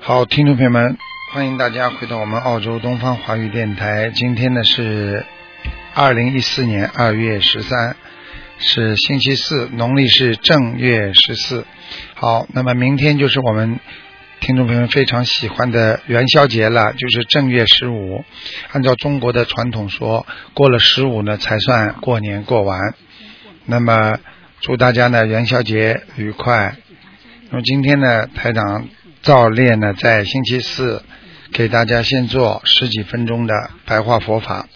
好，听众朋友们，欢迎大家回到我们澳洲东方华语电台。今天呢是二零一四年二月十三，是星期四，农历是正月十四。好，那么明天就是我们听众朋友们非常喜欢的元宵节了，就是正月十五。按照中国的传统说，过了十五呢才算过年过完。那么祝大家呢元宵节愉快。那么今天呢，台长照例呢在星期四给大家先做十几分钟的白话佛法，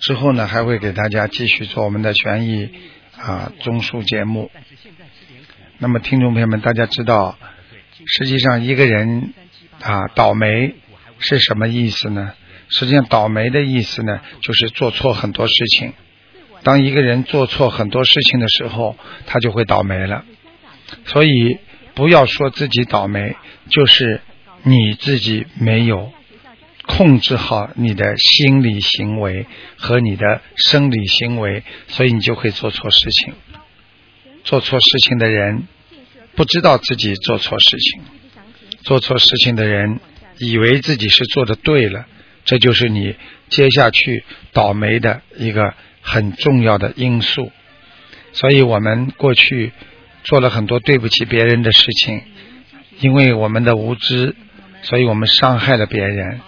之后呢还会给大家继续做我们的权益啊综述节目。那么听众朋友们，大家知道，实际上一个人啊倒霉是什么意思呢？实际上倒霉的意思呢，就是做错很多事情。当一个人做错很多事情的时候，他就会倒霉了。所以不要说自己倒霉，就是你自己没有控制好你的心理行为和你的生理行为，所以你就会做错事情。做错事情的人不知道自己做错事情，做错事情的人以为自己是做的对了，这就是你接下去倒霉的一个。很重要的因素，所以我们过去做了很多对不起别人的事情，因为我们的无知，所以我们伤害了别人，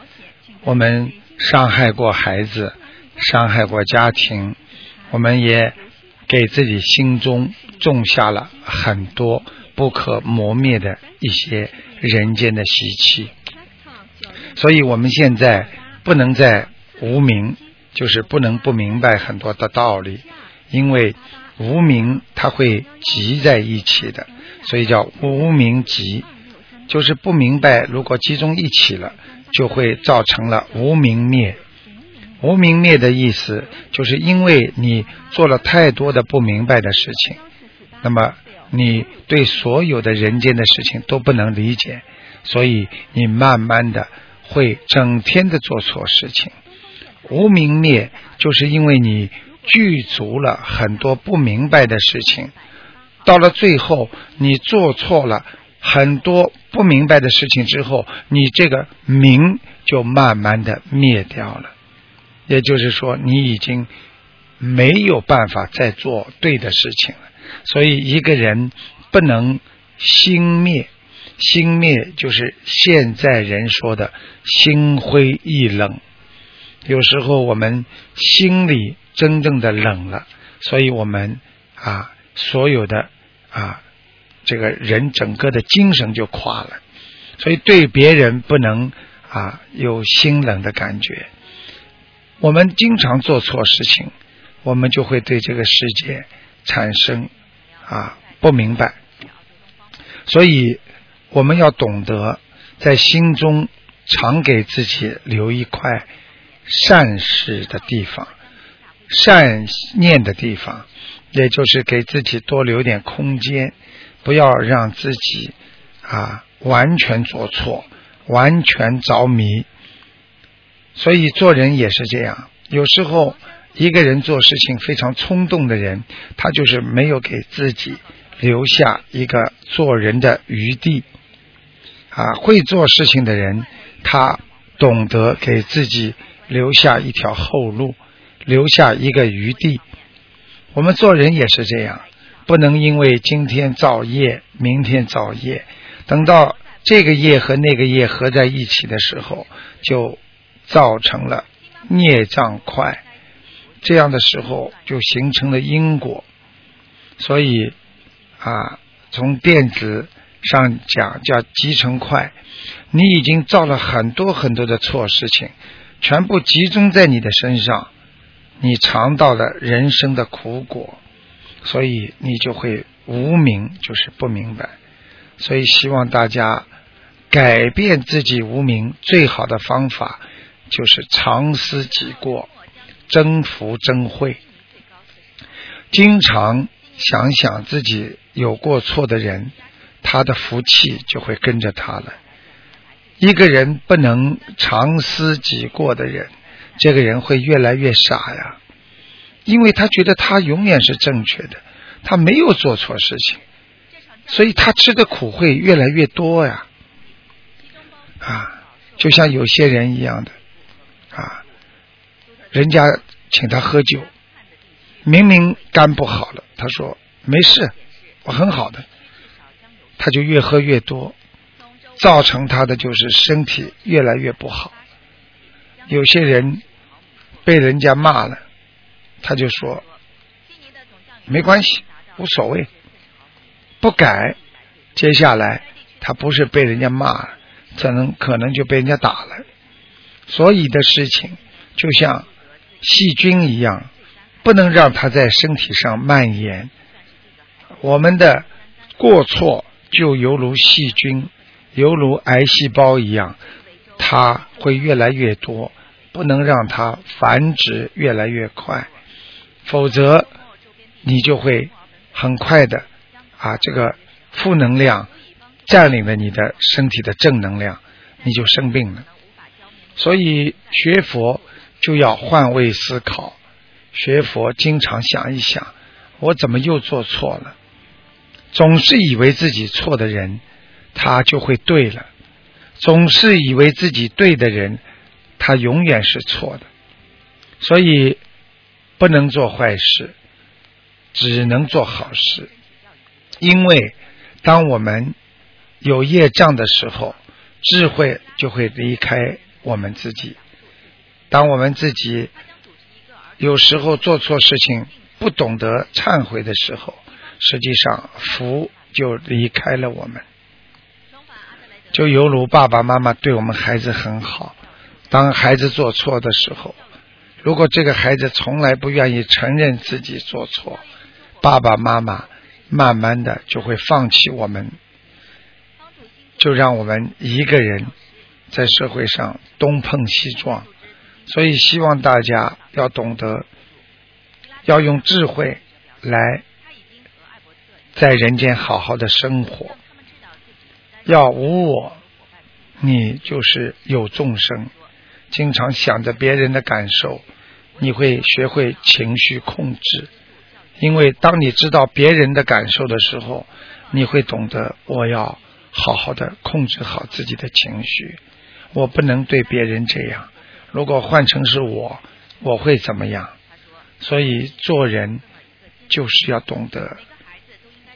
我们伤害过孩子，伤害过家庭，我们也给自己心中种下了很多不可磨灭的一些人间的习气，所以我们现在不能再无名。就是不能不明白很多的道理，因为无名它会集在一起的，所以叫无名集，就是不明白，如果集中一起了，就会造成了无名灭。无名灭的意思，就是因为你做了太多的不明白的事情，那么你对所有的人间的事情都不能理解，所以你慢慢的会整天的做错事情。无明灭，就是因为你具足了很多不明白的事情，到了最后，你做错了很多不明白的事情之后，你这个明就慢慢的灭掉了。也就是说，你已经没有办法再做对的事情了。所以，一个人不能心灭，心灭就是现在人说的心灰意冷。有时候我们心里真正的冷了，所以我们啊，所有的啊，这个人整个的精神就垮了。所以对别人不能啊有心冷的感觉。我们经常做错事情，我们就会对这个世界产生啊不明白。所以我们要懂得在心中常给自己留一块。善事的地方，善念的地方，也就是给自己多留点空间，不要让自己啊完全做错，完全着迷。所以做人也是这样，有时候一个人做事情非常冲动的人，他就是没有给自己留下一个做人的余地。啊，会做事情的人，他懂得给自己。留下一条后路，留下一个余地。我们做人也是这样，不能因为今天造业，明天造业，等到这个业和那个业合在一起的时候，就造成了孽障块。这样的时候就形成了因果。所以啊，从电子上讲叫集成块，你已经造了很多很多的错事情。全部集中在你的身上，你尝到了人生的苦果，所以你就会无明就是不明白，所以希望大家改变自己无明最好的方法就是常思己过，增福增慧，经常想想自己有过错的人，他的福气就会跟着他了。一个人不能常思己过的人，这个人会越来越傻呀，因为他觉得他永远是正确的，他没有做错事情，所以他吃的苦会越来越多呀。啊，就像有些人一样的，啊，人家请他喝酒，明明肝不好了，他说没事，我很好的，他就越喝越多。造成他的就是身体越来越不好。有些人被人家骂了，他就说没关系，无所谓，不改。接下来他不是被人家骂了，可能可能就被人家打了。所以的事情就像细菌一样，不能让它在身体上蔓延。我们的过错就犹如细菌。犹如癌细胞一样，它会越来越多，不能让它繁殖越来越快，否则你就会很快的啊，这个负能量占领了你的身体的正能量，你就生病了。所以学佛就要换位思考，学佛经常想一想，我怎么又做错了？总是以为自己错的人。他就会对了。总是以为自己对的人，他永远是错的。所以不能做坏事，只能做好事。因为当我们有业障的时候，智慧就会离开我们自己。当我们自己有时候做错事情，不懂得忏悔的时候，实际上福就离开了我们。就犹如爸爸妈妈对我们孩子很好，当孩子做错的时候，如果这个孩子从来不愿意承认自己做错，爸爸妈妈慢慢的就会放弃我们，就让我们一个人在社会上东碰西撞。所以希望大家要懂得，要用智慧来在人间好好的生活。要无我，你就是有众生。经常想着别人的感受，你会学会情绪控制。因为当你知道别人的感受的时候，你会懂得我要好好的控制好自己的情绪。我不能对别人这样。如果换成是我，我会怎么样？所以做人就是要懂得，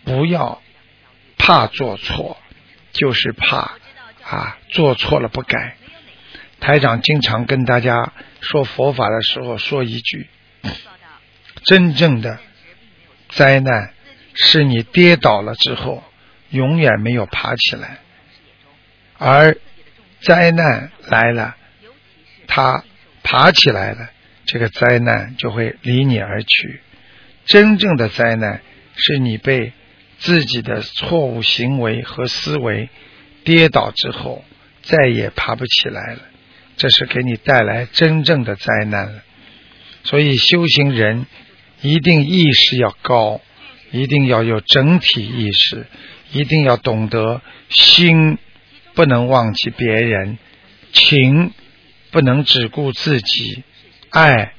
不要怕做错。就是怕啊，做错了不改。台长经常跟大家说佛法的时候说一句：真正的灾难是你跌倒了之后永远没有爬起来，而灾难来了，他爬起来了，这个灾难就会离你而去。真正的灾难是你被。自己的错误行为和思维跌倒之后，再也爬不起来了，这是给你带来真正的灾难了。所以修行人一定意识要高，一定要有整体意识，一定要懂得心不能忘记别人，情不能只顾自己，爱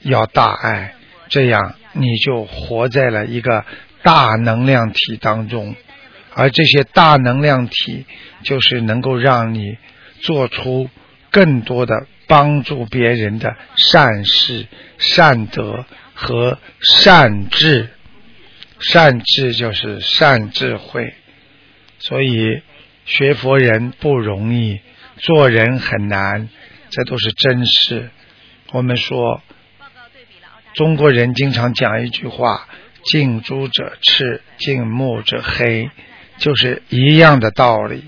要大爱，这样你就活在了一个。大能量体当中，而这些大能量体就是能够让你做出更多的帮助别人的善事、善德和善智。善智就是善智慧，所以学佛人不容易，做人很难，这都是真事。我们说，中国人经常讲一句话。近朱者赤，近墨者黑，就是一样的道理。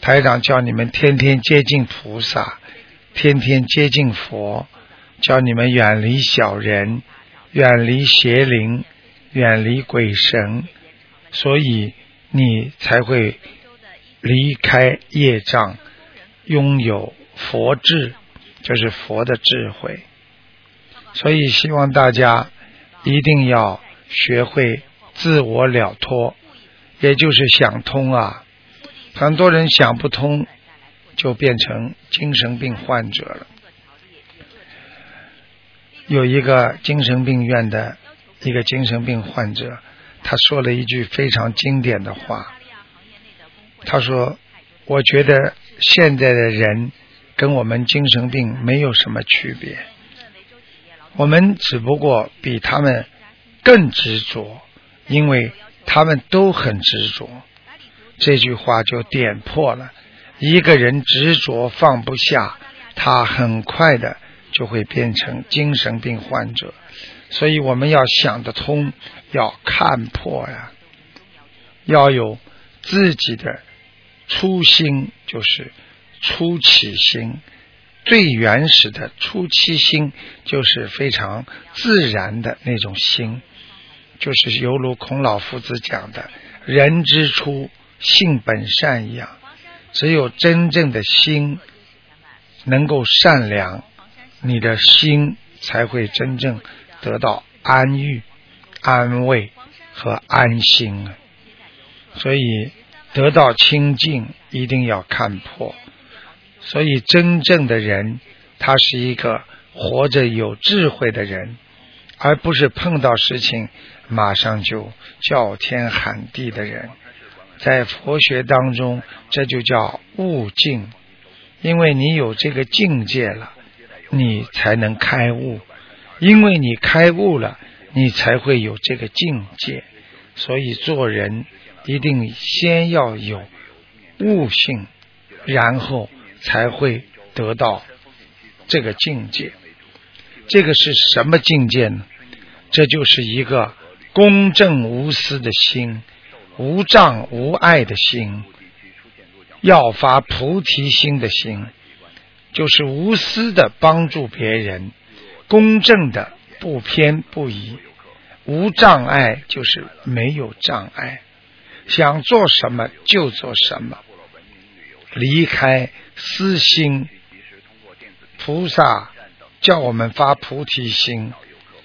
台长叫你们天天接近菩萨，天天接近佛，叫你们远离小人，远离邪灵，远离鬼神，所以你才会离开业障，拥有佛智，就是佛的智慧。所以希望大家一定要学会自我了脱，也就是想通啊。很多人想不通，就变成精神病患者了。有一个精神病院的一个精神病患者，他说了一句非常经典的话。他说：“我觉得现在的人跟我们精神病没有什么区别，我们只不过比他们更执着，因为他们都很执着。”这句话就点破了一个人执着放不下，他很快的。就会变成精神病患者，所以我们要想得通，要看破呀，要有自己的初心，就是初起心，最原始的初期心，就是非常自然的那种心，就是犹如孔老夫子讲的“人之初，性本善”一样，只有真正的心能够善良。你的心才会真正得到安逸、安慰和安心啊！所以得到清净一定要看破。所以真正的人，他是一个活着有智慧的人，而不是碰到事情马上就叫天喊地的人。在佛学当中，这就叫悟境，因为你有这个境界了。你才能开悟，因为你开悟了，你才会有这个境界。所以做人一定先要有悟性，然后才会得到这个境界。这个是什么境界呢？这就是一个公正无私的心，无障无碍的心，要发菩提心的心。就是无私的帮助别人，公正的不偏不倚，无障碍就是没有障碍，想做什么就做什么，离开私心。菩萨叫我们发菩提心，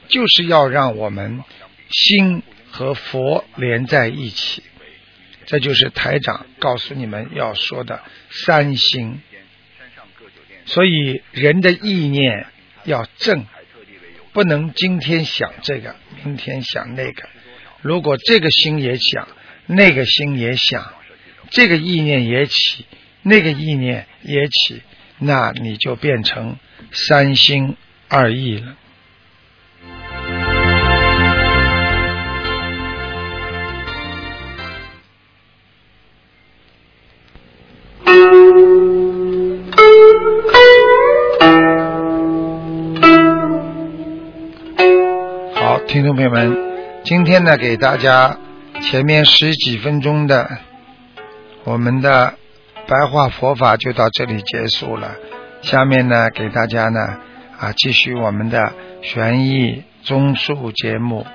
就是要让我们心和佛连在一起。这就是台长告诉你们要说的三心。所以人的意念要正，不能今天想这个，明天想那个。如果这个心也想，那个心也想，这个意念也起，那个意念也起，那你就变成三心二意了。好听众朋友们，今天呢，给大家前面十几分钟的我们的白话佛法就到这里结束了。下面呢，给大家呢啊继续我们的悬疑综述节目。